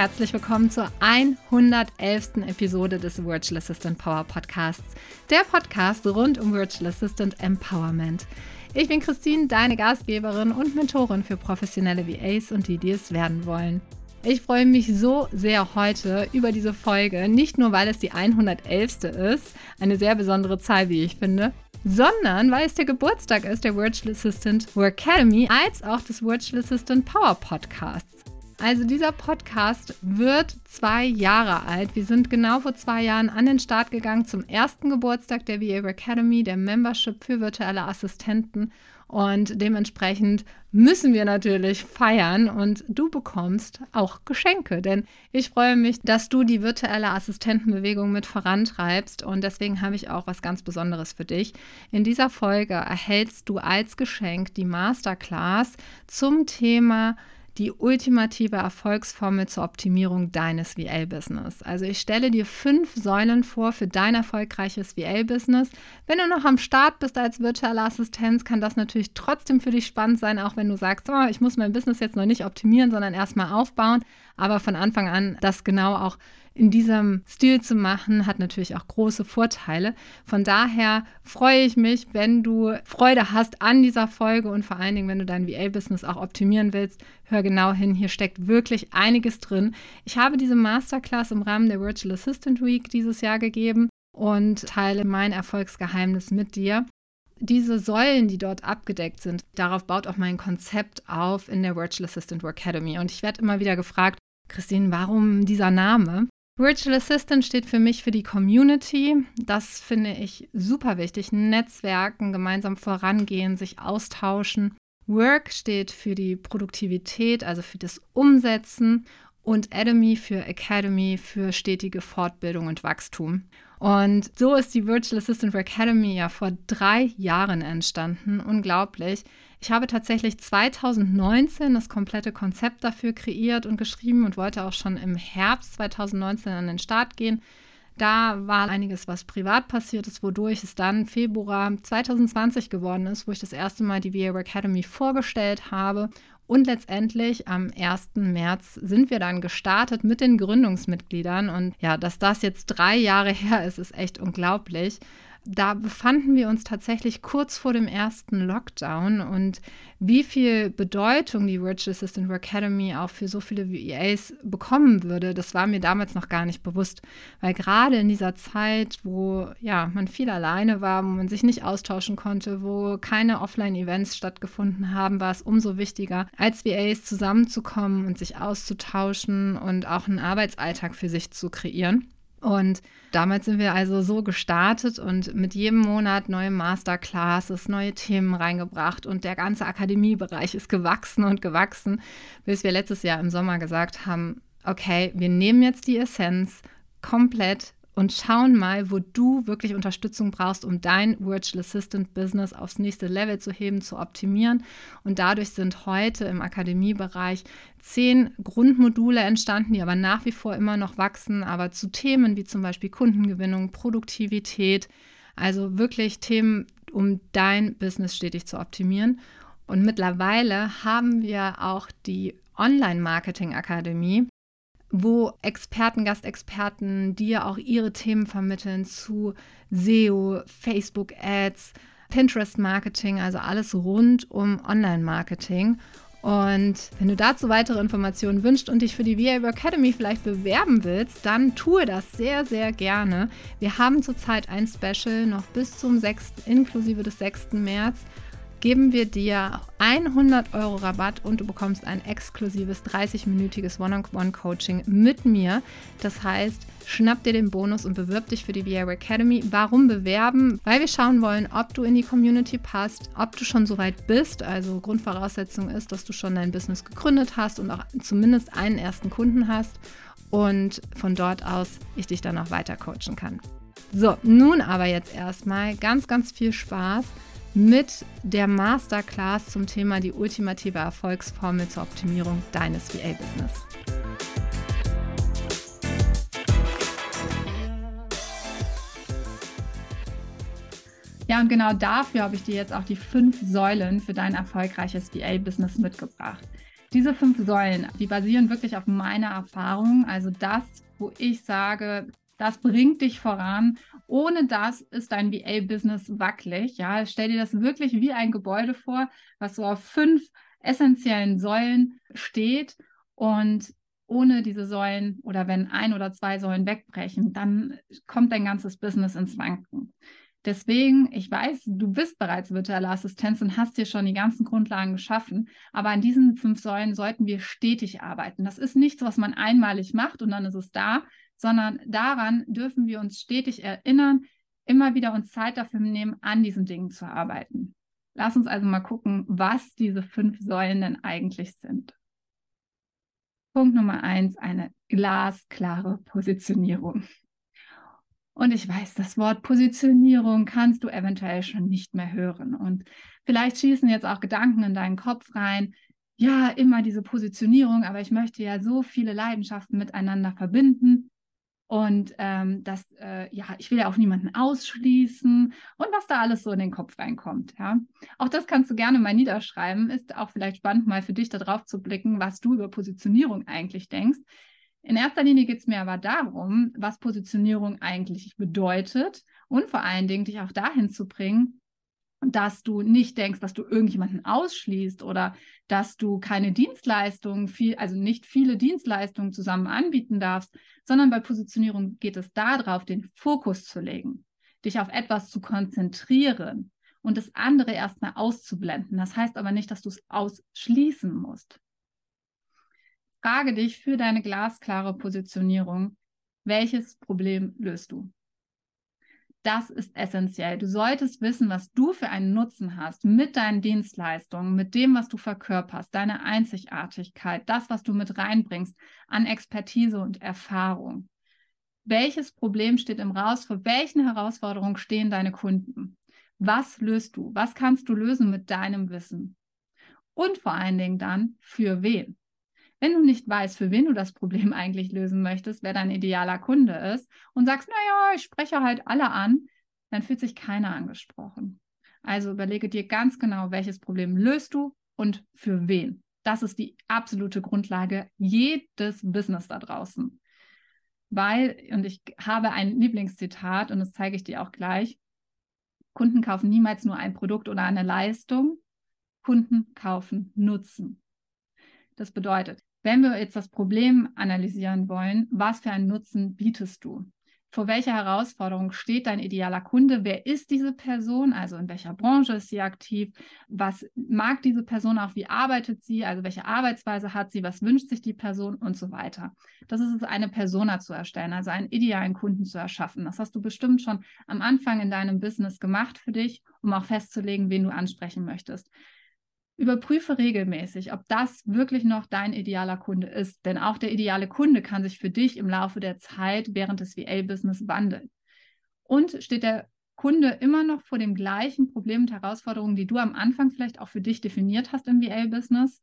herzlich willkommen zur 111. Episode des Virtual Assistant Power Podcasts, der Podcast rund um Virtual Assistant Empowerment. Ich bin Christine, deine Gastgeberin und Mentorin für professionelle VAs und die, die es werden wollen. Ich freue mich so sehr heute über diese Folge, nicht nur weil es die 111. ist, eine sehr besondere Zahl, wie ich finde, sondern weil es der Geburtstag ist der Virtual Assistant Work Academy als auch des Virtual Assistant Power Podcasts. Also dieser Podcast wird zwei Jahre alt. Wir sind genau vor zwei Jahren an den Start gegangen zum ersten Geburtstag der VA Academy, der Membership für virtuelle Assistenten. Und dementsprechend müssen wir natürlich feiern und du bekommst auch Geschenke, denn ich freue mich, dass du die virtuelle Assistentenbewegung mit vorantreibst und deswegen habe ich auch was ganz Besonderes für dich. In dieser Folge erhältst du als Geschenk die Masterclass zum Thema die ultimative Erfolgsformel zur Optimierung deines VL-Business. Also ich stelle dir fünf Säulen vor für dein erfolgreiches VL-Business. Wenn du noch am Start bist als virtuelle Assistenz, kann das natürlich trotzdem für dich spannend sein, auch wenn du sagst, oh, ich muss mein Business jetzt noch nicht optimieren, sondern erstmal aufbauen. Aber von Anfang an das genau auch in diesem Stil zu machen, hat natürlich auch große Vorteile. Von daher freue ich mich, wenn du Freude hast an dieser Folge und vor allen Dingen, wenn du dein VA-Business auch optimieren willst, hör genau hin. Hier steckt wirklich einiges drin. Ich habe diese Masterclass im Rahmen der Virtual Assistant Week dieses Jahr gegeben und teile mein Erfolgsgeheimnis mit dir diese Säulen, die dort abgedeckt sind, darauf baut auch mein Konzept auf in der Virtual Assistant Work Academy. Und ich werde immer wieder gefragt, Christine, warum dieser Name? Virtual Assistant steht für mich für die Community. Das finde ich super wichtig. Netzwerken, gemeinsam vorangehen, sich austauschen. Work steht für die Produktivität, also für das Umsetzen. Und Academy für Academy für stetige Fortbildung und Wachstum. Und so ist die Virtual Assistant Academy ja vor drei Jahren entstanden. Unglaublich. Ich habe tatsächlich 2019 das komplette Konzept dafür kreiert und geschrieben und wollte auch schon im Herbst 2019 an den Start gehen. Da war einiges, was privat passiert ist, wodurch es dann Februar 2020 geworden ist, wo ich das erste Mal die VA Academy vorgestellt habe. Und letztendlich am 1. März sind wir dann gestartet mit den Gründungsmitgliedern. Und ja, dass das jetzt drei Jahre her ist, ist echt unglaublich. Da befanden wir uns tatsächlich kurz vor dem ersten Lockdown und wie viel Bedeutung die Virtual Assistant Work Academy auch für so viele VAs bekommen würde, das war mir damals noch gar nicht bewusst, weil gerade in dieser Zeit, wo ja, man viel alleine war, wo man sich nicht austauschen konnte, wo keine Offline-Events stattgefunden haben, war es umso wichtiger, als VAs zusammenzukommen und sich auszutauschen und auch einen Arbeitsalltag für sich zu kreieren. Und damals sind wir also so gestartet und mit jedem Monat neue Masterclasses, neue Themen reingebracht und der ganze Akademiebereich ist gewachsen und gewachsen, bis wir letztes Jahr im Sommer gesagt haben, okay, wir nehmen jetzt die Essenz komplett und schauen mal, wo du wirklich Unterstützung brauchst, um dein Virtual Assistant Business aufs nächste Level zu heben, zu optimieren. Und dadurch sind heute im Akademiebereich zehn Grundmodule entstanden, die aber nach wie vor immer noch wachsen, aber zu Themen wie zum Beispiel Kundengewinnung, Produktivität, also wirklich Themen, um dein Business stetig zu optimieren. Und mittlerweile haben wir auch die Online-Marketing-Akademie, wo Experten, Gastexperten dir auch ihre Themen vermitteln zu SEO, Facebook-Ads, Pinterest-Marketing, also alles rund um Online-Marketing. Und wenn du dazu weitere Informationen wünschst und dich für die VA Academy vielleicht bewerben willst, dann tue das sehr, sehr gerne. Wir haben zurzeit ein Special noch bis zum 6. inklusive des 6. März geben wir dir 100 Euro Rabatt und du bekommst ein exklusives 30-minütiges One-on-One-Coaching mit mir. Das heißt, schnapp dir den Bonus und bewirb dich für die VR Academy. Warum bewerben? Weil wir schauen wollen, ob du in die Community passt, ob du schon so weit bist. Also Grundvoraussetzung ist, dass du schon dein Business gegründet hast und auch zumindest einen ersten Kunden hast und von dort aus ich dich dann auch weiter coachen kann. So, nun aber jetzt erstmal ganz, ganz viel Spaß mit der Masterclass zum Thema die ultimative Erfolgsformel zur Optimierung deines VA-Business. Ja, und genau dafür habe ich dir jetzt auch die fünf Säulen für dein erfolgreiches VA-Business mitgebracht. Diese fünf Säulen, die basieren wirklich auf meiner Erfahrung. Also das, wo ich sage, das bringt dich voran. Ohne das ist dein VA-Business wackelig. Ja, stell dir das wirklich wie ein Gebäude vor, was so auf fünf essentiellen Säulen steht. Und ohne diese Säulen oder wenn ein oder zwei Säulen wegbrechen, dann kommt dein ganzes Business ins Wanken. Deswegen, ich weiß, du bist bereits virtuelle Assistenz und hast dir schon die ganzen Grundlagen geschaffen, aber an diesen fünf Säulen sollten wir stetig arbeiten. Das ist nichts, was man einmalig macht und dann ist es da, sondern daran dürfen wir uns stetig erinnern, immer wieder uns Zeit dafür nehmen, an diesen Dingen zu arbeiten. Lass uns also mal gucken, was diese fünf Säulen denn eigentlich sind. Punkt Nummer eins, eine glasklare Positionierung. Und ich weiß, das Wort Positionierung kannst du eventuell schon nicht mehr hören. Und vielleicht schießen jetzt auch Gedanken in deinen Kopf rein. Ja, immer diese Positionierung, aber ich möchte ja so viele Leidenschaften miteinander verbinden. Und ähm, das, äh, ja, ich will ja auch niemanden ausschließen und was da alles so in den Kopf reinkommt. Ja, auch das kannst du gerne mal niederschreiben. Ist auch vielleicht spannend, mal für dich darauf zu blicken, was du über Positionierung eigentlich denkst. In erster Linie geht es mir aber darum, was Positionierung eigentlich bedeutet und vor allen Dingen dich auch dahin zu bringen, dass du nicht denkst, dass du irgendjemanden ausschließt oder dass du keine Dienstleistungen, viel, also nicht viele Dienstleistungen zusammen anbieten darfst, sondern bei Positionierung geht es darauf, den Fokus zu legen, dich auf etwas zu konzentrieren und das andere erstmal auszublenden. Das heißt aber nicht, dass du es ausschließen musst frage dich für deine glasklare Positionierung, welches Problem löst du? Das ist essentiell. Du solltest wissen, was du für einen Nutzen hast mit deinen Dienstleistungen, mit dem, was du verkörperst, deine Einzigartigkeit, das, was du mit reinbringst an Expertise und Erfahrung. Welches Problem steht im Raus? Vor welchen Herausforderungen stehen deine Kunden? Was löst du? Was kannst du lösen mit deinem Wissen? Und vor allen Dingen dann, für wen? Wenn du nicht weißt, für wen du das Problem eigentlich lösen möchtest, wer dein idealer Kunde ist und sagst, naja, ich spreche halt alle an, dann fühlt sich keiner angesprochen. Also überlege dir ganz genau, welches Problem löst du und für wen. Das ist die absolute Grundlage jedes Business da draußen. Weil, und ich habe ein Lieblingszitat und das zeige ich dir auch gleich, Kunden kaufen niemals nur ein Produkt oder eine Leistung, Kunden kaufen Nutzen. Das bedeutet, wenn wir jetzt das Problem analysieren wollen, was für einen Nutzen bietest du? Vor welcher Herausforderung steht dein idealer Kunde? Wer ist diese Person? Also in welcher Branche ist sie aktiv? Was mag diese Person auch? Wie arbeitet sie? Also welche Arbeitsweise hat sie? Was wünscht sich die Person und so weiter? Das ist es, eine Persona zu erstellen, also einen idealen Kunden zu erschaffen. Das hast du bestimmt schon am Anfang in deinem Business gemacht für dich, um auch festzulegen, wen du ansprechen möchtest. Überprüfe regelmäßig, ob das wirklich noch dein idealer Kunde ist. Denn auch der ideale Kunde kann sich für dich im Laufe der Zeit während des VA-Business wandeln. Und steht der Kunde immer noch vor dem gleichen Problem und Herausforderungen, die du am Anfang vielleicht auch für dich definiert hast im VA-Business?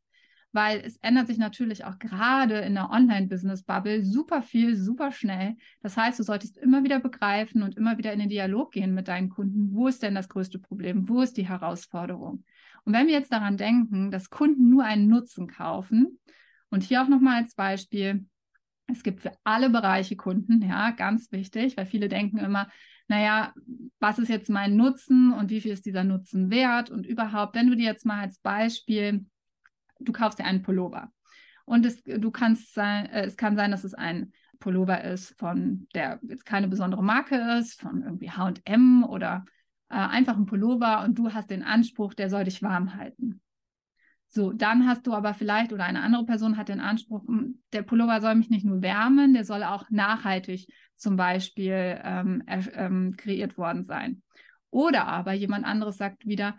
Weil es ändert sich natürlich auch gerade in der Online-Business-Bubble super viel, super schnell. Das heißt, du solltest immer wieder begreifen und immer wieder in den Dialog gehen mit deinen Kunden. Wo ist denn das größte Problem? Wo ist die Herausforderung? Und wenn wir jetzt daran denken, dass Kunden nur einen Nutzen kaufen, und hier auch nochmal als Beispiel, es gibt für alle Bereiche Kunden, ja, ganz wichtig, weil viele denken immer, naja, was ist jetzt mein Nutzen und wie viel ist dieser Nutzen wert? Und überhaupt, wenn du dir jetzt mal als Beispiel, du kaufst dir einen Pullover. Und es, du kannst sein, äh, es kann sein, dass es ein Pullover ist von der jetzt keine besondere Marke ist, von irgendwie H&M oder äh, einfach ein Pullover und du hast den Anspruch, der soll dich warm halten. So, dann hast du aber vielleicht oder eine andere Person hat den Anspruch, hm, der Pullover soll mich nicht nur wärmen, der soll auch nachhaltig zum Beispiel ähm, ähm, kreiert worden sein. Oder aber jemand anderes sagt wieder,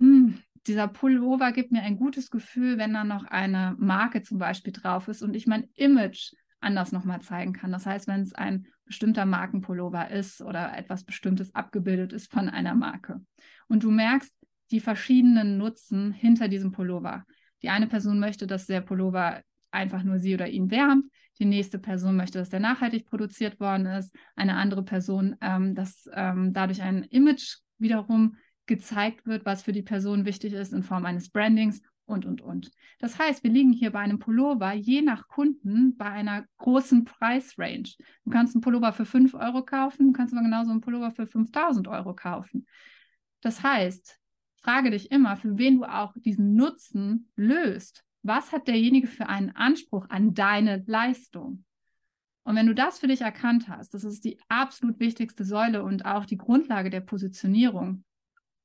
hm, dieser Pullover gibt mir ein gutes Gefühl, wenn da noch eine Marke zum Beispiel drauf ist und ich mein Image anders nochmal zeigen kann. Das heißt, wenn es ein bestimmter Markenpullover ist oder etwas Bestimmtes abgebildet ist von einer Marke. Und du merkst die verschiedenen Nutzen hinter diesem Pullover. Die eine Person möchte, dass der Pullover einfach nur sie oder ihn wärmt. Die nächste Person möchte, dass der nachhaltig produziert worden ist. Eine andere Person, ähm, dass ähm, dadurch ein Image wiederum gezeigt wird, was für die Person wichtig ist in Form eines Brandings und, und, und. Das heißt, wir liegen hier bei einem Pullover je nach Kunden bei einer großen Preisrange. Du kannst einen Pullover für 5 Euro kaufen, du kannst aber genauso einen Pullover für 5000 Euro kaufen. Das heißt, frage dich immer, für wen du auch diesen Nutzen löst. Was hat derjenige für einen Anspruch an deine Leistung? Und wenn du das für dich erkannt hast, das ist die absolut wichtigste Säule und auch die Grundlage der Positionierung,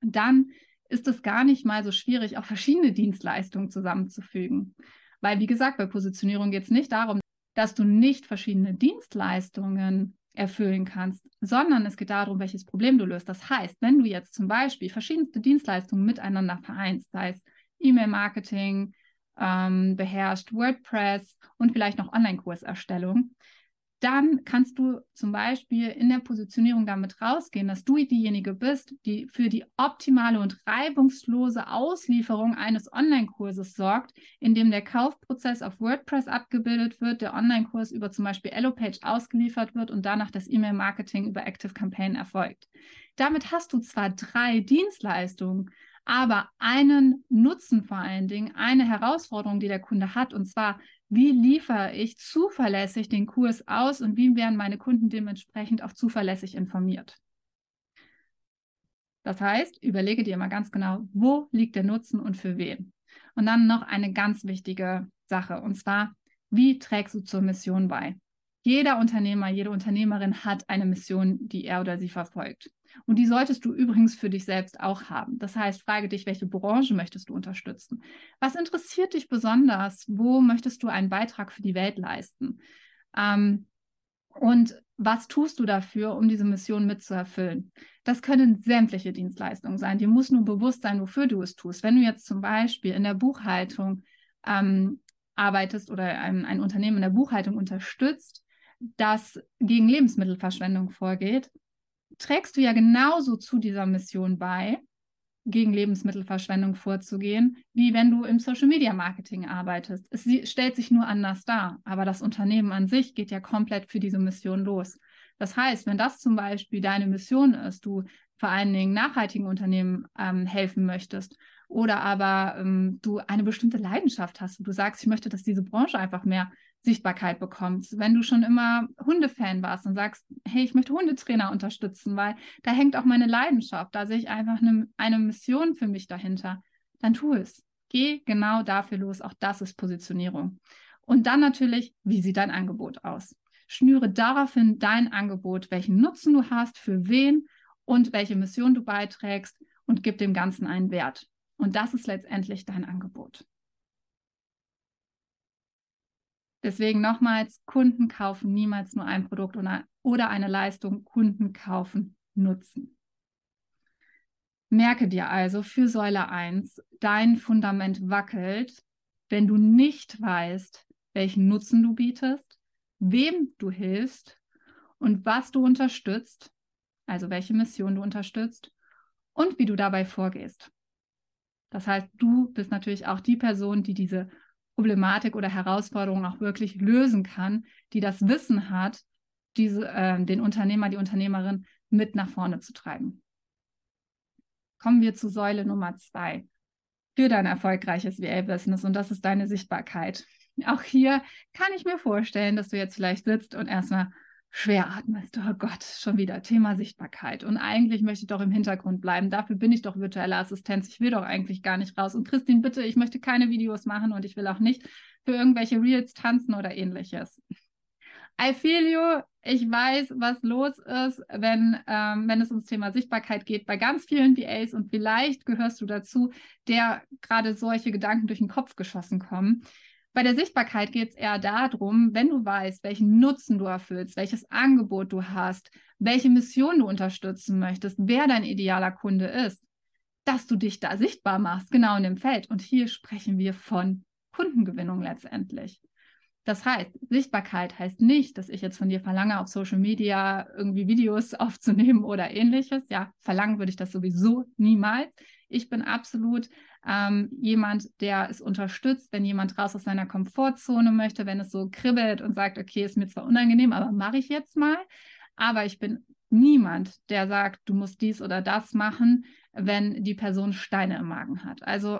dann ist es gar nicht mal so schwierig, auch verschiedene Dienstleistungen zusammenzufügen. Weil, wie gesagt, bei Positionierung geht es nicht darum, dass du nicht verschiedene Dienstleistungen erfüllen kannst, sondern es geht darum, welches Problem du löst. Das heißt, wenn du jetzt zum Beispiel verschiedenste Dienstleistungen miteinander vereinst, sei es E-Mail-Marketing, ähm, beherrscht WordPress und vielleicht noch Online-Kurserstellung, dann kannst du zum Beispiel in der Positionierung damit rausgehen, dass du diejenige bist, die für die optimale und reibungslose Auslieferung eines Online-Kurses sorgt, in dem der Kaufprozess auf WordPress abgebildet wird, der Online-Kurs über zum Beispiel Elopage ausgeliefert wird und danach das E-Mail-Marketing über Active Campaign erfolgt. Damit hast du zwar drei Dienstleistungen, aber einen Nutzen vor allen Dingen, eine Herausforderung, die der Kunde hat, und zwar wie liefere ich zuverlässig den Kurs aus und wie werden meine Kunden dementsprechend auch zuverlässig informiert. Das heißt, überlege dir mal ganz genau, wo liegt der Nutzen und für wen. Und dann noch eine ganz wichtige Sache, und zwar, wie trägst du zur Mission bei? Jeder Unternehmer, jede Unternehmerin hat eine Mission, die er oder sie verfolgt. Und die solltest du übrigens für dich selbst auch haben. Das heißt, frage dich, welche Branche möchtest du unterstützen? Was interessiert dich besonders? Wo möchtest du einen Beitrag für die Welt leisten? Ähm, und was tust du dafür, um diese Mission mitzuerfüllen? Das können sämtliche Dienstleistungen sein. Dir muss nur bewusst sein, wofür du es tust. Wenn du jetzt zum Beispiel in der Buchhaltung ähm, arbeitest oder ein, ein Unternehmen in der Buchhaltung unterstützt, das gegen Lebensmittelverschwendung vorgeht, trägst du ja genauso zu dieser Mission bei, gegen Lebensmittelverschwendung vorzugehen, wie wenn du im Social Media Marketing arbeitest. Es stellt sich nur anders dar, aber das Unternehmen an sich geht ja komplett für diese Mission los. Das heißt, wenn das zum Beispiel deine Mission ist, du vor allen Dingen nachhaltigen Unternehmen ähm, helfen möchtest oder aber ähm, du eine bestimmte Leidenschaft hast, wo du sagst, ich möchte, dass diese Branche einfach mehr Sichtbarkeit bekommst. Wenn du schon immer Hundefan warst und sagst, hey, ich möchte Hundetrainer unterstützen, weil da hängt auch meine Leidenschaft, da sehe ich einfach eine, eine Mission für mich dahinter, dann tu es. Geh genau dafür los. Auch das ist Positionierung. Und dann natürlich, wie sieht dein Angebot aus? Schnüre daraufhin dein Angebot, welchen Nutzen du hast, für wen und welche Mission du beiträgst und gib dem Ganzen einen Wert. Und das ist letztendlich dein Angebot. Deswegen nochmals, Kunden kaufen niemals nur ein Produkt oder eine Leistung, Kunden kaufen Nutzen. Merke dir also für Säule 1, dein Fundament wackelt, wenn du nicht weißt, welchen Nutzen du bietest, wem du hilfst und was du unterstützt, also welche Mission du unterstützt und wie du dabei vorgehst. Das heißt, du bist natürlich auch die Person, die diese Problematik oder Herausforderung auch wirklich lösen kann, die das Wissen hat, diese, äh, den Unternehmer, die Unternehmerin mit nach vorne zu treiben. Kommen wir zu Säule Nummer zwei für dein erfolgreiches VA-Business und das ist deine Sichtbarkeit. Auch hier kann ich mir vorstellen, dass du jetzt vielleicht sitzt und erstmal schwer atmest. Oh Gott, schon wieder Thema Sichtbarkeit. Und eigentlich möchte ich doch im Hintergrund bleiben. Dafür bin ich doch virtuelle Assistenz. Ich will doch eigentlich gar nicht raus. Und Christine, bitte, ich möchte keine Videos machen und ich will auch nicht für irgendwelche Reels tanzen oder ähnliches. I feel you. Ich weiß, was los ist, wenn, ähm, wenn es ums Thema Sichtbarkeit geht bei ganz vielen VAs und vielleicht gehörst du dazu, der gerade solche Gedanken durch den Kopf geschossen kommen. Bei der Sichtbarkeit geht es eher darum, wenn du weißt, welchen Nutzen du erfüllst, welches Angebot du hast, welche Mission du unterstützen möchtest, wer dein idealer Kunde ist, dass du dich da sichtbar machst, genau in dem Feld. Und hier sprechen wir von Kundengewinnung letztendlich. Das heißt, Sichtbarkeit heißt nicht, dass ich jetzt von dir verlange, auf Social Media irgendwie Videos aufzunehmen oder ähnliches. Ja, verlangen würde ich das sowieso niemals. Ich bin absolut ähm, jemand, der es unterstützt, wenn jemand raus aus seiner Komfortzone möchte, wenn es so kribbelt und sagt, okay, ist mir zwar unangenehm, aber mache ich jetzt mal. Aber ich bin niemand, der sagt, du musst dies oder das machen, wenn die Person Steine im Magen hat. Also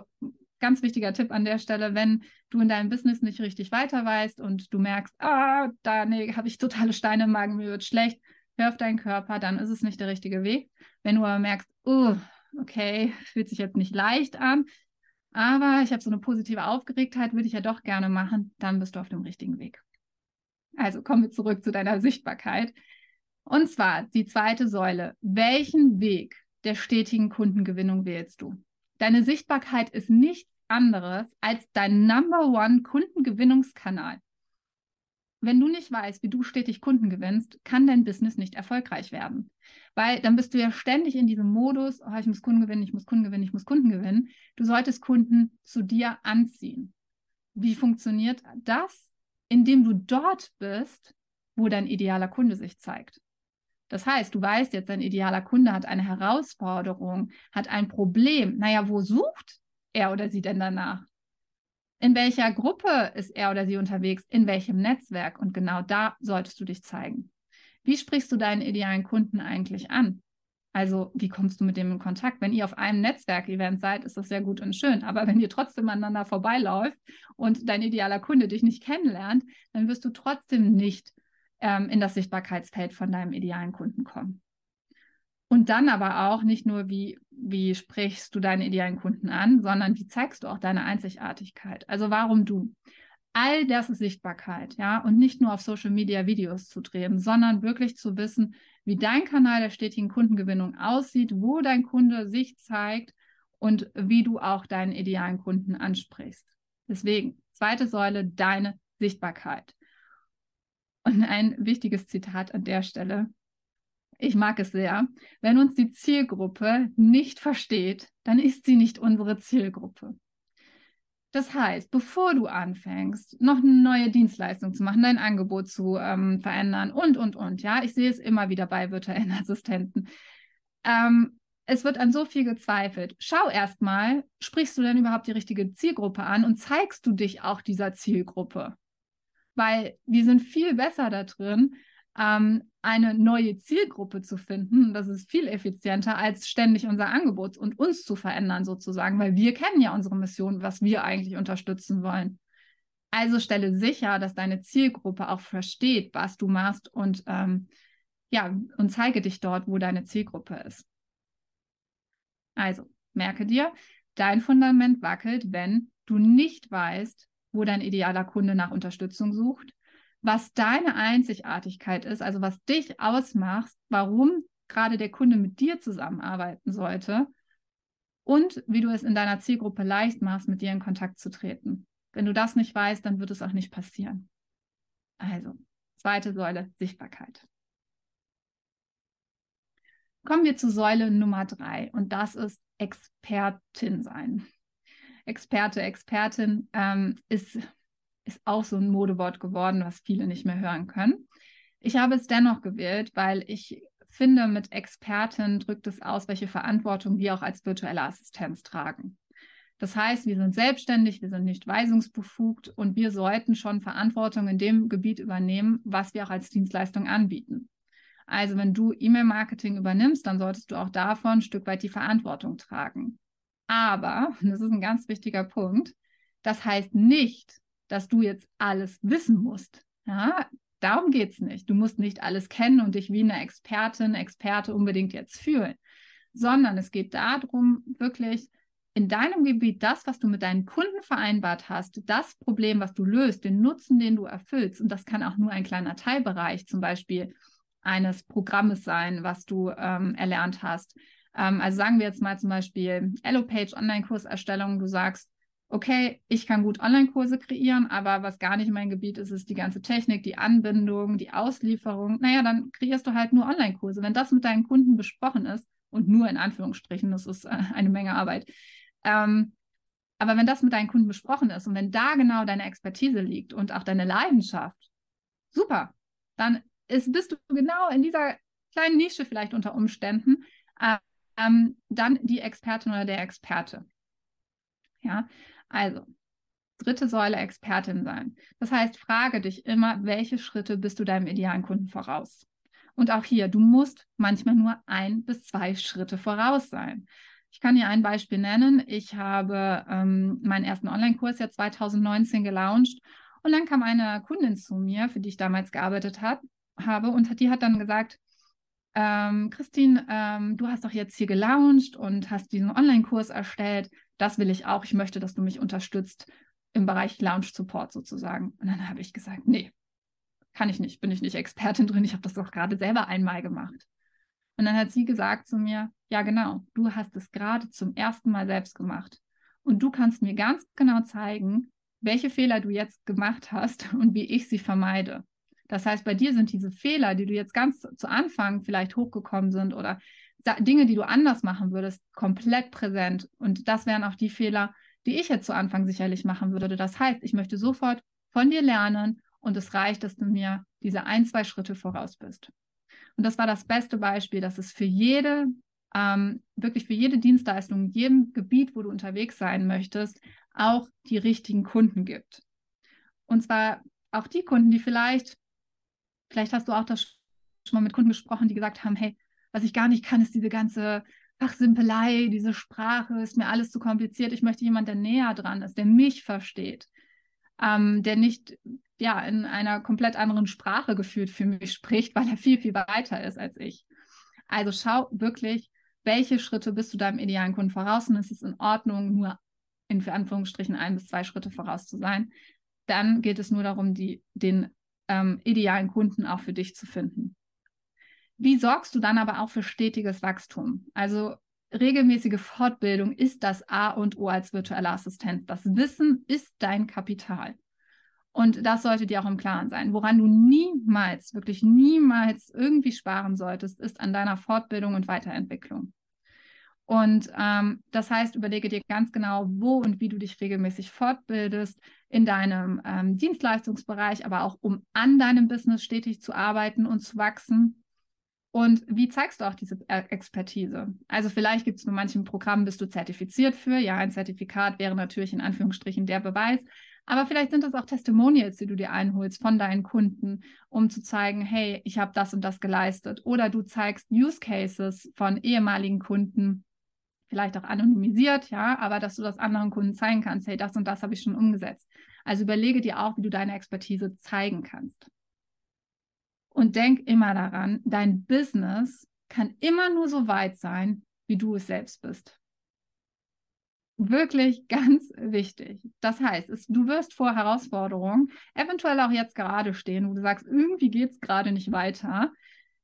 ganz wichtiger Tipp an der Stelle, wenn du in deinem Business nicht richtig weiter weißt und du merkst, ah, da nee, habe ich totale Steine im Magen, mir wird schlecht, hör auf deinen Körper, dann ist es nicht der richtige Weg. Wenn du aber merkst, oh, okay, fühlt sich jetzt nicht leicht an, aber ich habe so eine positive Aufgeregtheit, würde ich ja doch gerne machen, dann bist du auf dem richtigen Weg. Also kommen wir zurück zu deiner Sichtbarkeit. Und zwar die zweite Säule. Welchen Weg der stetigen Kundengewinnung wählst du? Deine Sichtbarkeit ist nichts anderes als dein Number One Kundengewinnungskanal. Wenn du nicht weißt, wie du stetig Kunden gewinnst, kann dein Business nicht erfolgreich werden. Weil dann bist du ja ständig in diesem Modus, oh, ich muss Kunden gewinnen, ich muss Kunden gewinnen, ich muss Kunden gewinnen. Du solltest Kunden zu dir anziehen. Wie funktioniert das? Indem du dort bist, wo dein idealer Kunde sich zeigt. Das heißt, du weißt jetzt, dein idealer Kunde hat eine Herausforderung, hat ein Problem. Naja, wo sucht er oder sie denn danach? In welcher Gruppe ist er oder sie unterwegs? In welchem Netzwerk? Und genau da solltest du dich zeigen. Wie sprichst du deinen idealen Kunden eigentlich an? Also, wie kommst du mit dem in Kontakt? Wenn ihr auf einem Netzwerkevent seid, ist das sehr gut und schön. Aber wenn ihr trotzdem aneinander vorbeiläuft und dein idealer Kunde dich nicht kennenlernt, dann wirst du trotzdem nicht ähm, in das Sichtbarkeitsfeld von deinem idealen Kunden kommen. Und dann aber auch nicht nur, wie, wie sprichst du deine idealen Kunden an, sondern wie zeigst du auch deine Einzigartigkeit. Also warum du. All das ist Sichtbarkeit, ja, und nicht nur auf Social Media Videos zu drehen, sondern wirklich zu wissen, wie dein Kanal der stetigen Kundengewinnung aussieht, wo dein Kunde sich zeigt und wie du auch deinen idealen Kunden ansprichst. Deswegen, zweite Säule, deine Sichtbarkeit. Und ein wichtiges Zitat an der Stelle. Ich mag es sehr. Wenn uns die Zielgruppe nicht versteht, dann ist sie nicht unsere Zielgruppe. Das heißt, bevor du anfängst, noch eine neue Dienstleistung zu machen, dein Angebot zu ähm, verändern und, und, und, ja, ich sehe es immer wieder bei virtuellen Assistenten. Ähm, es wird an so viel gezweifelt. Schau erstmal, sprichst du denn überhaupt die richtige Zielgruppe an und zeigst du dich auch dieser Zielgruppe? Weil wir sind viel besser da drin, ähm, eine neue Zielgruppe zu finden. Das ist viel effizienter, als ständig unser Angebot und uns zu verändern sozusagen, weil wir kennen ja unsere Mission, was wir eigentlich unterstützen wollen. Also stelle sicher, dass deine Zielgruppe auch versteht, was du machst und ähm, ja, und zeige dich dort, wo deine Zielgruppe ist. Also, merke dir, dein Fundament wackelt, wenn du nicht weißt, wo dein idealer Kunde nach Unterstützung sucht, was deine Einzigartigkeit ist, also was dich ausmacht, warum gerade der Kunde mit dir zusammenarbeiten sollte und wie du es in deiner Zielgruppe leicht machst, mit dir in Kontakt zu treten. Wenn du das nicht weißt, dann wird es auch nicht passieren. Also, zweite Säule, Sichtbarkeit. Kommen wir zu Säule Nummer drei und das ist Expertin sein. Experte, Expertin ähm, ist, ist auch so ein Modewort geworden, was viele nicht mehr hören können. Ich habe es dennoch gewählt, weil ich finde, mit Expertin drückt es aus, welche Verantwortung wir auch als virtuelle Assistenz tragen. Das heißt, wir sind selbstständig, wir sind nicht weisungsbefugt und wir sollten schon Verantwortung in dem Gebiet übernehmen, was wir auch als Dienstleistung anbieten. Also wenn du E-Mail-Marketing übernimmst, dann solltest du auch davon ein Stück weit die Verantwortung tragen. Aber, und das ist ein ganz wichtiger Punkt, das heißt nicht, dass du jetzt alles wissen musst. Ja, darum geht es nicht. Du musst nicht alles kennen und dich wie eine Expertin, Experte unbedingt jetzt fühlen, sondern es geht darum, wirklich in deinem Gebiet das, was du mit deinen Kunden vereinbart hast, das Problem, was du löst, den Nutzen, den du erfüllst, und das kann auch nur ein kleiner Teilbereich zum Beispiel eines Programmes sein, was du ähm, erlernt hast, ähm, also sagen wir jetzt mal zum Beispiel Allopage Online-Kurserstellung. Du sagst, okay, ich kann gut Online-Kurse kreieren, aber was gar nicht mein Gebiet ist, ist die ganze Technik, die Anbindung, die Auslieferung. Naja, dann kreierst du halt nur Online-Kurse. Wenn das mit deinen Kunden besprochen ist, und nur in Anführungsstrichen, das ist äh, eine Menge Arbeit. Ähm, aber wenn das mit deinen Kunden besprochen ist und wenn da genau deine Expertise liegt und auch deine Leidenschaft, super, dann ist, bist du genau in dieser kleinen Nische vielleicht unter Umständen, ähm, dann die Expertin oder der Experte. Ja, also dritte Säule Expertin sein. Das heißt, frage dich immer, welche Schritte bist du deinem idealen Kunden voraus? Und auch hier, du musst manchmal nur ein bis zwei Schritte voraus sein. Ich kann hier ein Beispiel nennen. Ich habe ähm, meinen ersten Online-Kurs ja 2019 gelauncht und dann kam eine Kundin zu mir, für die ich damals gearbeitet hat, habe und die hat dann gesagt, ähm, Christine, ähm, du hast doch jetzt hier gelauncht und hast diesen Online-Kurs erstellt. Das will ich auch. Ich möchte, dass du mich unterstützt im Bereich Launch Support sozusagen. Und dann habe ich gesagt, nee, kann ich nicht, bin ich nicht Expertin drin. Ich habe das doch gerade selber einmal gemacht. Und dann hat sie gesagt zu mir, ja genau, du hast es gerade zum ersten Mal selbst gemacht. Und du kannst mir ganz genau zeigen, welche Fehler du jetzt gemacht hast und wie ich sie vermeide. Das heißt, bei dir sind diese Fehler, die du jetzt ganz zu Anfang vielleicht hochgekommen sind oder Dinge, die du anders machen würdest, komplett präsent. Und das wären auch die Fehler, die ich jetzt zu Anfang sicherlich machen würde. Das heißt, ich möchte sofort von dir lernen und es reicht, dass du mir diese ein, zwei Schritte voraus bist. Und das war das beste Beispiel, dass es für jede, ähm, wirklich für jede Dienstleistung, in jedem Gebiet, wo du unterwegs sein möchtest, auch die richtigen Kunden gibt. Und zwar auch die Kunden, die vielleicht, vielleicht hast du auch das schon mal mit Kunden gesprochen, die gesagt haben, hey, was ich gar nicht kann, ist diese ganze Fachsimpelei, diese Sprache, ist mir alles zu kompliziert. Ich möchte jemanden, der näher dran ist, der mich versteht, ähm, der nicht ja in einer komplett anderen Sprache gefühlt für mich spricht, weil er viel, viel weiter ist als ich. Also schau wirklich, welche Schritte bist du deinem idealen Kunden voraus und es ist in Ordnung, nur in Anführungsstrichen ein bis zwei Schritte voraus zu sein. Dann geht es nur darum, die, den ähm, idealen Kunden auch für dich zu finden. Wie sorgst du dann aber auch für stetiges Wachstum? Also regelmäßige Fortbildung ist das A und O als virtueller Assistent. Das Wissen ist dein Kapital. Und das sollte dir auch im Klaren sein. Woran du niemals, wirklich niemals irgendwie sparen solltest, ist an deiner Fortbildung und Weiterentwicklung. Und ähm, das heißt, überlege dir ganz genau, wo und wie du dich regelmäßig fortbildest in deinem ähm, Dienstleistungsbereich, aber auch um an deinem Business stetig zu arbeiten und zu wachsen. Und wie zeigst du auch diese äh, Expertise? Also vielleicht gibt es bei manchen Programmen, bist du zertifiziert für. Ja, ein Zertifikat wäre natürlich in Anführungsstrichen der Beweis. Aber vielleicht sind das auch Testimonials, die du dir einholst von deinen Kunden, um zu zeigen, hey, ich habe das und das geleistet. Oder du zeigst Use Cases von ehemaligen Kunden, vielleicht auch anonymisiert, ja, aber dass du das anderen Kunden zeigen kannst, hey, das und das habe ich schon umgesetzt. Also überlege dir auch, wie du deine Expertise zeigen kannst. Und denk immer daran, dein Business kann immer nur so weit sein, wie du es selbst bist wirklich ganz wichtig. Das heißt, es, du wirst vor Herausforderungen, eventuell auch jetzt gerade stehen, wo du sagst, irgendwie geht es gerade nicht weiter.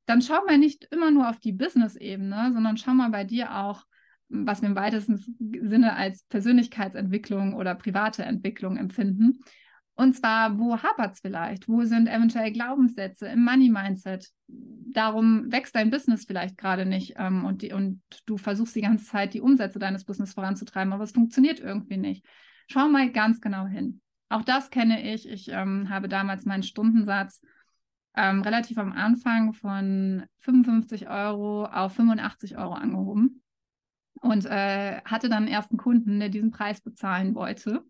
Dann schau mal nicht immer nur auf die Business-Ebene, sondern schau mal bei dir auch, was wir im weitesten Sinne als Persönlichkeitsentwicklung oder private Entwicklung empfinden. Und zwar, wo hapert es vielleicht? Wo sind eventuell Glaubenssätze im Money-Mindset? Darum wächst dein Business vielleicht gerade nicht ähm, und, die, und du versuchst die ganze Zeit, die Umsätze deines Business voranzutreiben, aber es funktioniert irgendwie nicht. Schau mal ganz genau hin. Auch das kenne ich. Ich ähm, habe damals meinen Stundensatz ähm, relativ am Anfang von 55 Euro auf 85 Euro angehoben und äh, hatte dann einen ersten Kunden, der diesen Preis bezahlen wollte.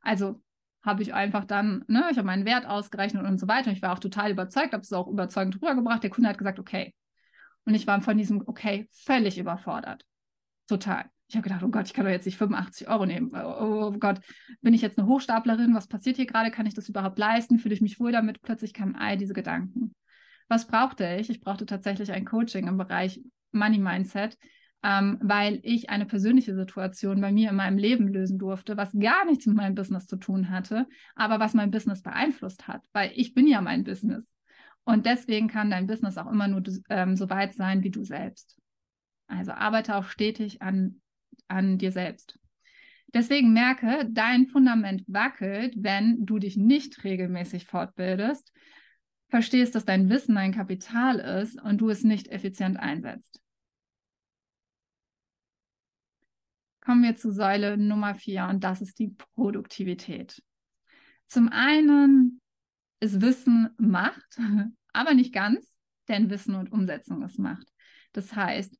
Also habe ich einfach dann, ne, ich habe meinen Wert ausgerechnet und so weiter. Ich war auch total überzeugt, habe es auch überzeugend rübergebracht. Der Kunde hat gesagt, okay. Und ich war von diesem okay völlig überfordert. Total. Ich habe gedacht, oh Gott, ich kann doch jetzt nicht 85 Euro nehmen. Oh, oh Gott, bin ich jetzt eine Hochstaplerin? Was passiert hier gerade? Kann ich das überhaupt leisten? Fühle ich mich wohl damit? Plötzlich kamen all diese Gedanken. Was brauchte ich? Ich brauchte tatsächlich ein Coaching im Bereich Money Mindset, ähm, weil ich eine persönliche Situation bei mir in meinem Leben lösen durfte, was gar nichts mit meinem Business zu tun hatte, aber was mein Business beeinflusst hat, weil ich bin ja mein Business. Und deswegen kann dein Business auch immer nur ähm, so weit sein wie du selbst. Also arbeite auch stetig an, an dir selbst. Deswegen merke, dein Fundament wackelt, wenn du dich nicht regelmäßig fortbildest, verstehst, dass dein Wissen dein Kapital ist und du es nicht effizient einsetzt. Kommen wir zu Säule Nummer vier und das ist die Produktivität. Zum einen ist Wissen Macht, aber nicht ganz, denn Wissen und Umsetzung ist Macht. Das heißt,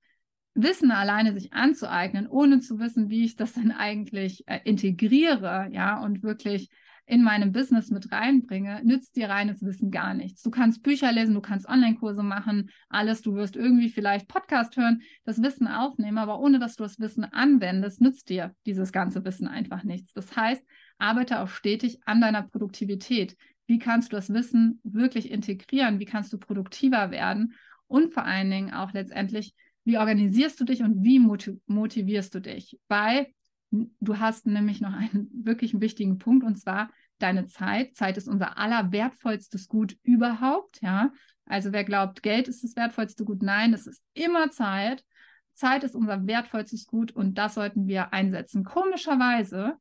Wissen alleine sich anzueignen, ohne zu wissen, wie ich das denn eigentlich äh, integriere, ja, und wirklich in meinem Business mit reinbringe, nützt dir reines Wissen gar nichts. Du kannst Bücher lesen, du kannst Online-Kurse machen, alles, du wirst irgendwie vielleicht Podcast hören, das Wissen aufnehmen, aber ohne dass du das Wissen anwendest, nützt dir dieses ganze Wissen einfach nichts. Das heißt, arbeite auch stetig an deiner Produktivität. Wie kannst du das Wissen wirklich integrieren? Wie kannst du produktiver werden? Und vor allen Dingen auch letztendlich, wie organisierst du dich und wie motivierst du dich? Weil du hast nämlich noch einen wirklich wichtigen Punkt und zwar deine Zeit. Zeit ist unser allerwertvollstes Gut überhaupt, ja. Also wer glaubt, Geld ist das wertvollste Gut, nein, es ist immer Zeit. Zeit ist unser wertvollstes Gut und das sollten wir einsetzen. Komischerweise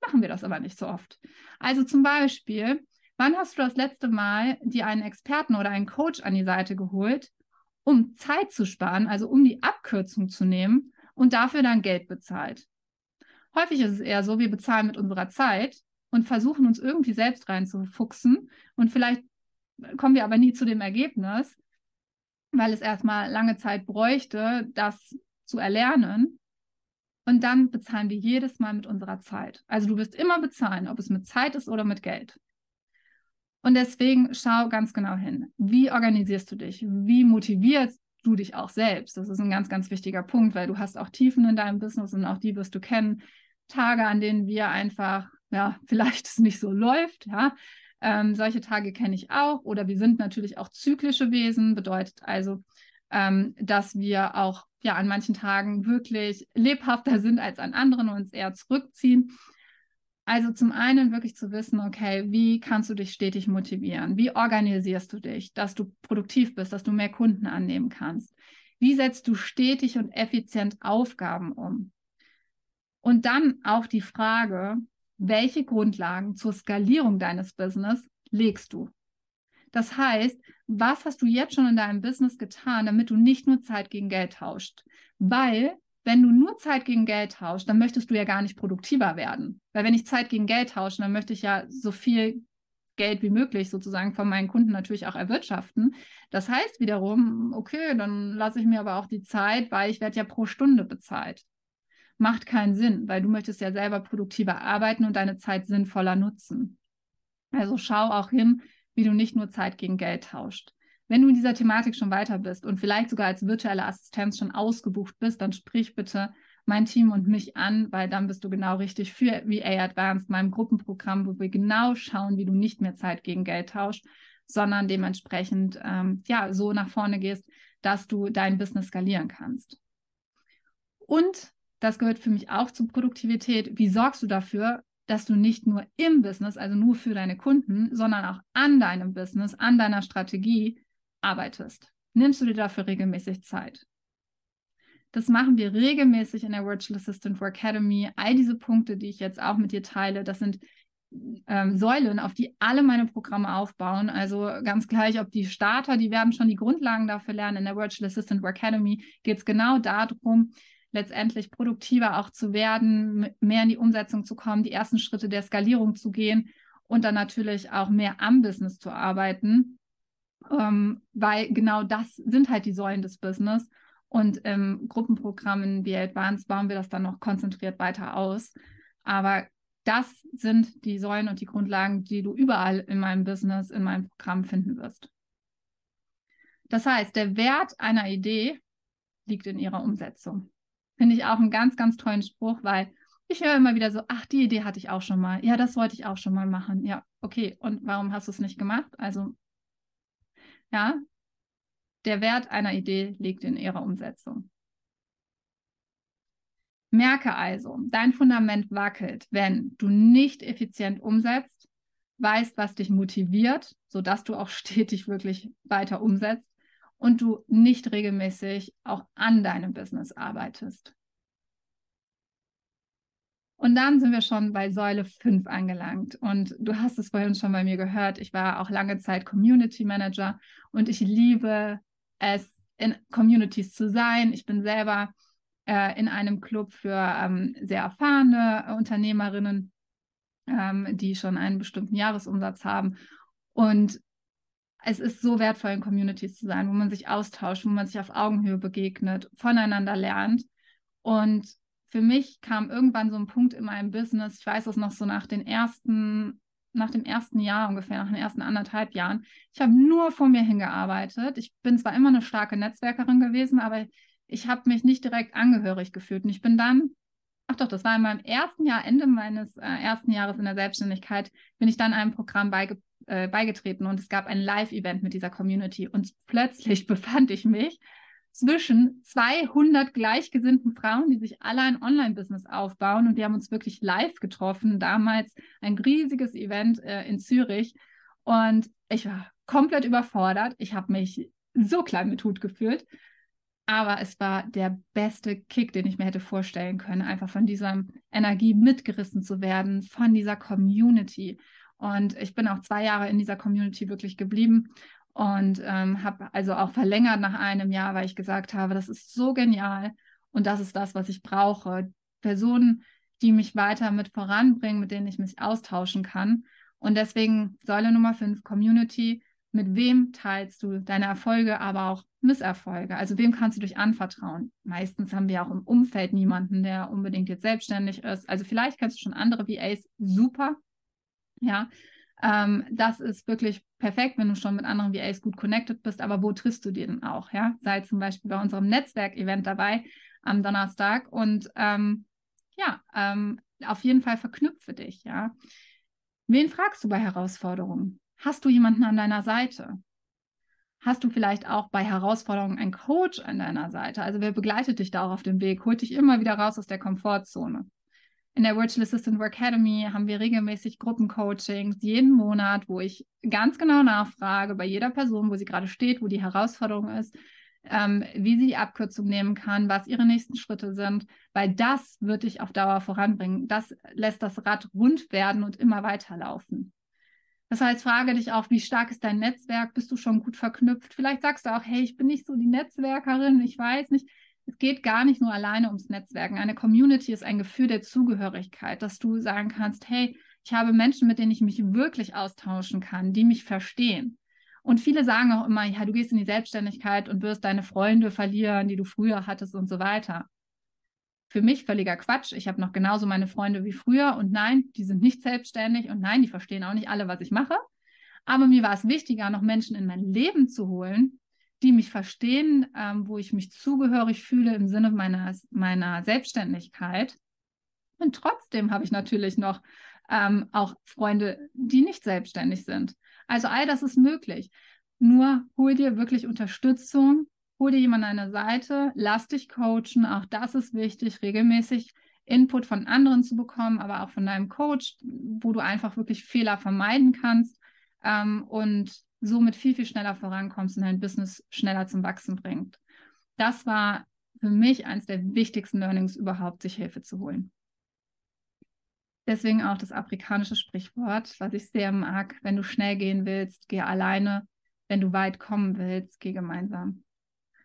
machen wir das aber nicht so oft. Also zum Beispiel, wann hast du das letzte Mal dir einen Experten oder einen Coach an die Seite geholt, um Zeit zu sparen, also um die Abkürzung zu nehmen und dafür dann Geld bezahlt? Häufig ist es eher so, wir bezahlen mit unserer Zeit und versuchen uns irgendwie selbst reinzufuchsen und vielleicht kommen wir aber nie zu dem Ergebnis, weil es erstmal lange Zeit bräuchte, das zu erlernen. Und dann bezahlen wir jedes Mal mit unserer Zeit. Also du wirst immer bezahlen, ob es mit Zeit ist oder mit Geld. Und deswegen schau ganz genau hin. Wie organisierst du dich? Wie motivierst du dich auch selbst? Das ist ein ganz, ganz wichtiger Punkt, weil du hast auch Tiefen in deinem Business und auch die wirst du kennen. Tage, an denen wir einfach, ja, vielleicht es nicht so läuft, ja. Ähm, solche Tage kenne ich auch. Oder wir sind natürlich auch zyklische Wesen, bedeutet also, ähm, dass wir auch ja an manchen Tagen wirklich lebhafter sind als an anderen und uns eher zurückziehen. Also zum einen wirklich zu wissen, okay, wie kannst du dich stetig motivieren? Wie organisierst du dich, dass du produktiv bist, dass du mehr Kunden annehmen kannst? Wie setzt du stetig und effizient Aufgaben um? Und dann auch die Frage, welche Grundlagen zur Skalierung deines Business legst du? Das heißt, was hast du jetzt schon in deinem Business getan, damit du nicht nur Zeit gegen Geld tauscht? Weil, wenn du nur Zeit gegen Geld tauscht, dann möchtest du ja gar nicht produktiver werden. Weil wenn ich Zeit gegen Geld tausche, dann möchte ich ja so viel Geld wie möglich sozusagen von meinen Kunden natürlich auch erwirtschaften. Das heißt wiederum, okay, dann lasse ich mir aber auch die Zeit, weil ich werde ja pro Stunde bezahlt macht keinen Sinn, weil du möchtest ja selber produktiver arbeiten und deine Zeit sinnvoller nutzen. Also schau auch hin, wie du nicht nur Zeit gegen Geld tauscht. Wenn du in dieser Thematik schon weiter bist und vielleicht sogar als virtuelle Assistenz schon ausgebucht bist, dann sprich bitte mein Team und mich an, weil dann bist du genau richtig für VA Advanced, meinem Gruppenprogramm, wo wir genau schauen, wie du nicht mehr Zeit gegen Geld tauscht, sondern dementsprechend ähm, ja so nach vorne gehst, dass du dein Business skalieren kannst. Und das gehört für mich auch zur Produktivität. Wie sorgst du dafür, dass du nicht nur im Business, also nur für deine Kunden, sondern auch an deinem Business, an deiner Strategie arbeitest? Nimmst du dir dafür regelmäßig Zeit? Das machen wir regelmäßig in der Virtual Assistant for Academy. All diese Punkte, die ich jetzt auch mit dir teile, das sind ähm, Säulen, auf die alle meine Programme aufbauen. Also ganz gleich, ob die Starter, die werden schon die Grundlagen dafür lernen. In der Virtual Assistant Academy geht es genau darum, letztendlich produktiver auch zu werden, mehr in die Umsetzung zu kommen, die ersten Schritte der Skalierung zu gehen und dann natürlich auch mehr am Business zu arbeiten, ähm, weil genau das sind halt die Säulen des Business. Und im Gruppenprogramm in BA Advanced bauen wir das dann noch konzentriert weiter aus. Aber das sind die Säulen und die Grundlagen, die du überall in meinem Business, in meinem Programm finden wirst. Das heißt, der Wert einer Idee liegt in ihrer Umsetzung. Finde ich auch einen ganz, ganz tollen Spruch, weil ich höre immer wieder so, ach, die Idee hatte ich auch schon mal. Ja, das wollte ich auch schon mal machen. Ja, okay. Und warum hast du es nicht gemacht? Also, ja, der Wert einer Idee liegt in ihrer Umsetzung. Merke also, dein Fundament wackelt, wenn du nicht effizient umsetzt, weißt, was dich motiviert, sodass du auch stetig wirklich weiter umsetzt und du nicht regelmäßig auch an deinem Business arbeitest. Und dann sind wir schon bei Säule 5 angelangt. Und du hast es vorhin schon bei mir gehört. Ich war auch lange Zeit Community Manager und ich liebe es, in Communities zu sein. Ich bin selber äh, in einem Club für ähm, sehr erfahrene Unternehmerinnen, ähm, die schon einen bestimmten Jahresumsatz haben. Und es ist so wertvoll, in Communities zu sein, wo man sich austauscht, wo man sich auf Augenhöhe begegnet, voneinander lernt. Und für mich kam irgendwann so ein Punkt in meinem Business, ich weiß es noch so nach den ersten nach dem ersten Jahr ungefähr, nach den ersten anderthalb Jahren. Ich habe nur vor mir hingearbeitet. Ich bin zwar immer eine starke Netzwerkerin gewesen, aber ich habe mich nicht direkt angehörig gefühlt. Und ich bin dann, ach doch, das war in meinem ersten Jahr, Ende meines äh, ersten Jahres in der Selbstständigkeit, bin ich dann einem Programm beige, äh, beigetreten und es gab ein Live-Event mit dieser Community. Und plötzlich befand ich mich zwischen 200 gleichgesinnten Frauen, die sich alle ein Online-Business aufbauen. Und wir haben uns wirklich live getroffen. Damals ein riesiges Event äh, in Zürich. Und ich war komplett überfordert. Ich habe mich so klein mit Hut gefühlt. Aber es war der beste Kick, den ich mir hätte vorstellen können, einfach von dieser Energie mitgerissen zu werden, von dieser Community. Und ich bin auch zwei Jahre in dieser Community wirklich geblieben und ähm, habe also auch verlängert nach einem Jahr, weil ich gesagt habe, das ist so genial und das ist das, was ich brauche. Personen, die mich weiter mit voranbringen, mit denen ich mich austauschen kann. Und deswegen Säule Nummer 5, Community. Mit wem teilst du deine Erfolge, aber auch Misserfolge? Also wem kannst du dich anvertrauen? Meistens haben wir auch im Umfeld niemanden, der unbedingt jetzt selbstständig ist. Also vielleicht kennst du schon andere VAs, super. Ja, ähm, das ist wirklich perfekt, wenn du schon mit anderen VAs gut connected bist, aber wo triffst du die denn auch? Ja? Sei zum Beispiel bei unserem Netzwerkevent dabei am Donnerstag und ähm, ja, ähm, auf jeden Fall verknüpfe dich, ja. Wen fragst du bei Herausforderungen? Hast du jemanden an deiner Seite? Hast du vielleicht auch bei Herausforderungen einen Coach an deiner Seite? Also wer begleitet dich da auch auf dem Weg? Holt dich immer wieder raus aus der Komfortzone. In der Virtual Assistant Academy haben wir regelmäßig Gruppencoachings jeden Monat, wo ich ganz genau nachfrage bei jeder Person, wo sie gerade steht, wo die Herausforderung ist, ähm, wie sie die Abkürzung nehmen kann, was ihre nächsten Schritte sind, weil das wird dich auf Dauer voranbringen. Das lässt das Rad rund werden und immer weiterlaufen. Das heißt, frage dich auch, wie stark ist dein Netzwerk? Bist du schon gut verknüpft? Vielleicht sagst du auch, hey, ich bin nicht so die Netzwerkerin, ich weiß nicht es geht gar nicht nur alleine ums Netzwerken. Eine Community ist ein Gefühl der Zugehörigkeit, dass du sagen kannst, hey, ich habe Menschen, mit denen ich mich wirklich austauschen kann, die mich verstehen. Und viele sagen auch immer, ja, du gehst in die Selbstständigkeit und wirst deine Freunde verlieren, die du früher hattest und so weiter. Für mich völliger Quatsch. Ich habe noch genauso meine Freunde wie früher und nein, die sind nicht selbstständig und nein, die verstehen auch nicht alle, was ich mache. Aber mir war es wichtiger, noch Menschen in mein Leben zu holen, die mich verstehen, ähm, wo ich mich zugehörig fühle im Sinne meiner, meiner Selbstständigkeit. Und trotzdem habe ich natürlich noch ähm, auch Freunde, die nicht selbstständig sind. Also all das ist möglich. Nur hol dir wirklich Unterstützung, hol dir jemanden an der Seite, lass dich coachen. Auch das ist wichtig, regelmäßig Input von anderen zu bekommen, aber auch von deinem Coach, wo du einfach wirklich Fehler vermeiden kannst ähm, und somit viel, viel schneller vorankommst und dein Business schneller zum Wachsen bringt. Das war für mich eines der wichtigsten Learnings überhaupt, sich Hilfe zu holen. Deswegen auch das afrikanische Sprichwort, was ich sehr mag, wenn du schnell gehen willst, geh alleine, wenn du weit kommen willst, geh gemeinsam.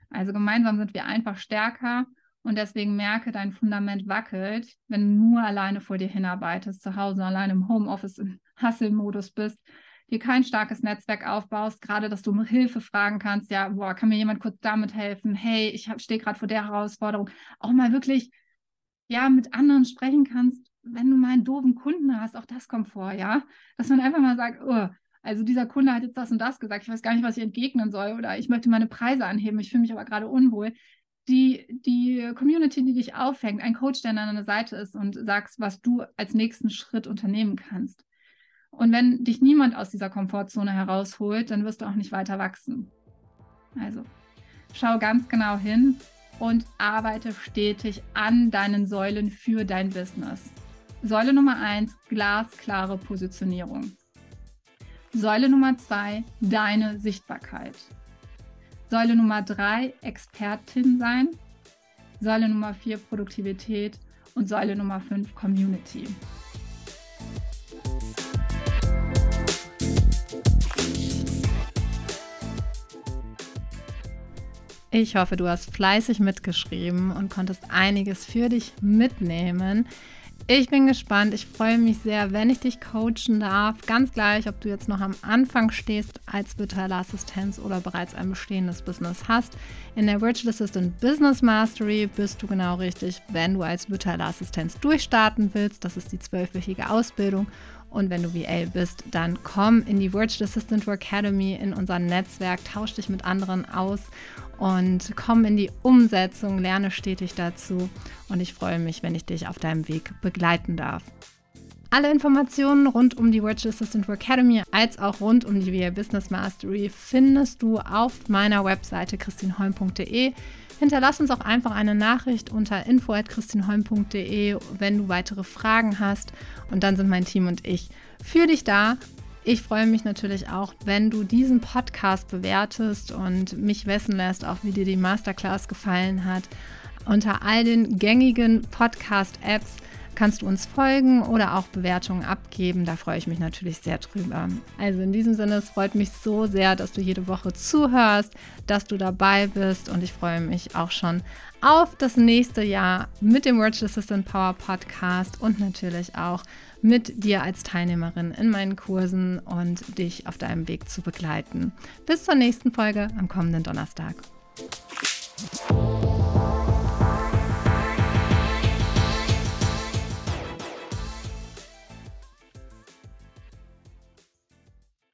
Also gemeinsam sind wir einfach stärker und deswegen merke, dein Fundament wackelt, wenn du nur alleine vor dir hinarbeitest, zu Hause alleine im Homeoffice im Hustle-Modus bist, dir kein starkes Netzwerk aufbaust, gerade dass du um Hilfe fragen kannst, ja, boah, kann mir jemand kurz damit helfen? Hey, ich stehe gerade vor der Herausforderung. Auch mal wirklich, ja, mit anderen sprechen kannst, wenn du mal einen doofen Kunden hast, auch das kommt vor, ja. Dass man einfach mal sagt, oh, also dieser Kunde hat jetzt das und das gesagt, ich weiß gar nicht, was ich entgegnen soll oder ich möchte meine Preise anheben, ich fühle mich aber gerade unwohl. Die, die Community, die dich aufhängt, ein Coach, der an deiner Seite ist und sagst, was du als nächsten Schritt unternehmen kannst. Und wenn dich niemand aus dieser Komfortzone herausholt, dann wirst du auch nicht weiter wachsen. Also schau ganz genau hin und arbeite stetig an deinen Säulen für dein Business. Säule Nummer 1, glasklare Positionierung. Säule Nummer 2, deine Sichtbarkeit. Säule Nummer 3, Expertin sein. Säule Nummer 4, Produktivität. Und Säule Nummer 5, Community. Ich hoffe, du hast fleißig mitgeschrieben und konntest einiges für dich mitnehmen. Ich bin gespannt. Ich freue mich sehr, wenn ich dich coachen darf. Ganz gleich, ob du jetzt noch am Anfang stehst als virtuelle Assistenz oder bereits ein bestehendes Business hast. In der Virtual Assistant Business Mastery bist du genau richtig, wenn du als virtuelle Assistenz durchstarten willst. Das ist die zwölfwöchige Ausbildung Und wenn du VA bist, dann komm in die Virtual Assistant Academy, in unser Netzwerk, tausch dich mit anderen aus und komm in die Umsetzung, lerne stetig dazu. Und ich freue mich, wenn ich dich auf deinem Weg begleiten darf. Alle Informationen rund um die Virtual Assistant Academy als auch rund um die VA Business Mastery findest du auf meiner Webseite christinholm.de. Hinterlass uns auch einfach eine Nachricht unter info.christinholm.de, wenn du weitere Fragen hast. Und dann sind mein Team und ich für dich da. Ich freue mich natürlich auch, wenn du diesen Podcast bewertest und mich wissen lässt, auch wie dir die Masterclass gefallen hat. Unter all den gängigen Podcast-Apps kannst du uns folgen oder auch Bewertungen abgeben. Da freue ich mich natürlich sehr drüber. Also in diesem Sinne, es freut mich so sehr, dass du jede Woche zuhörst, dass du dabei bist und ich freue mich auch schon auf das nächste Jahr mit dem Virtual Assistant Power Podcast und natürlich auch mit dir als Teilnehmerin in meinen Kursen und dich auf deinem Weg zu begleiten. Bis zur nächsten Folge am kommenden Donnerstag.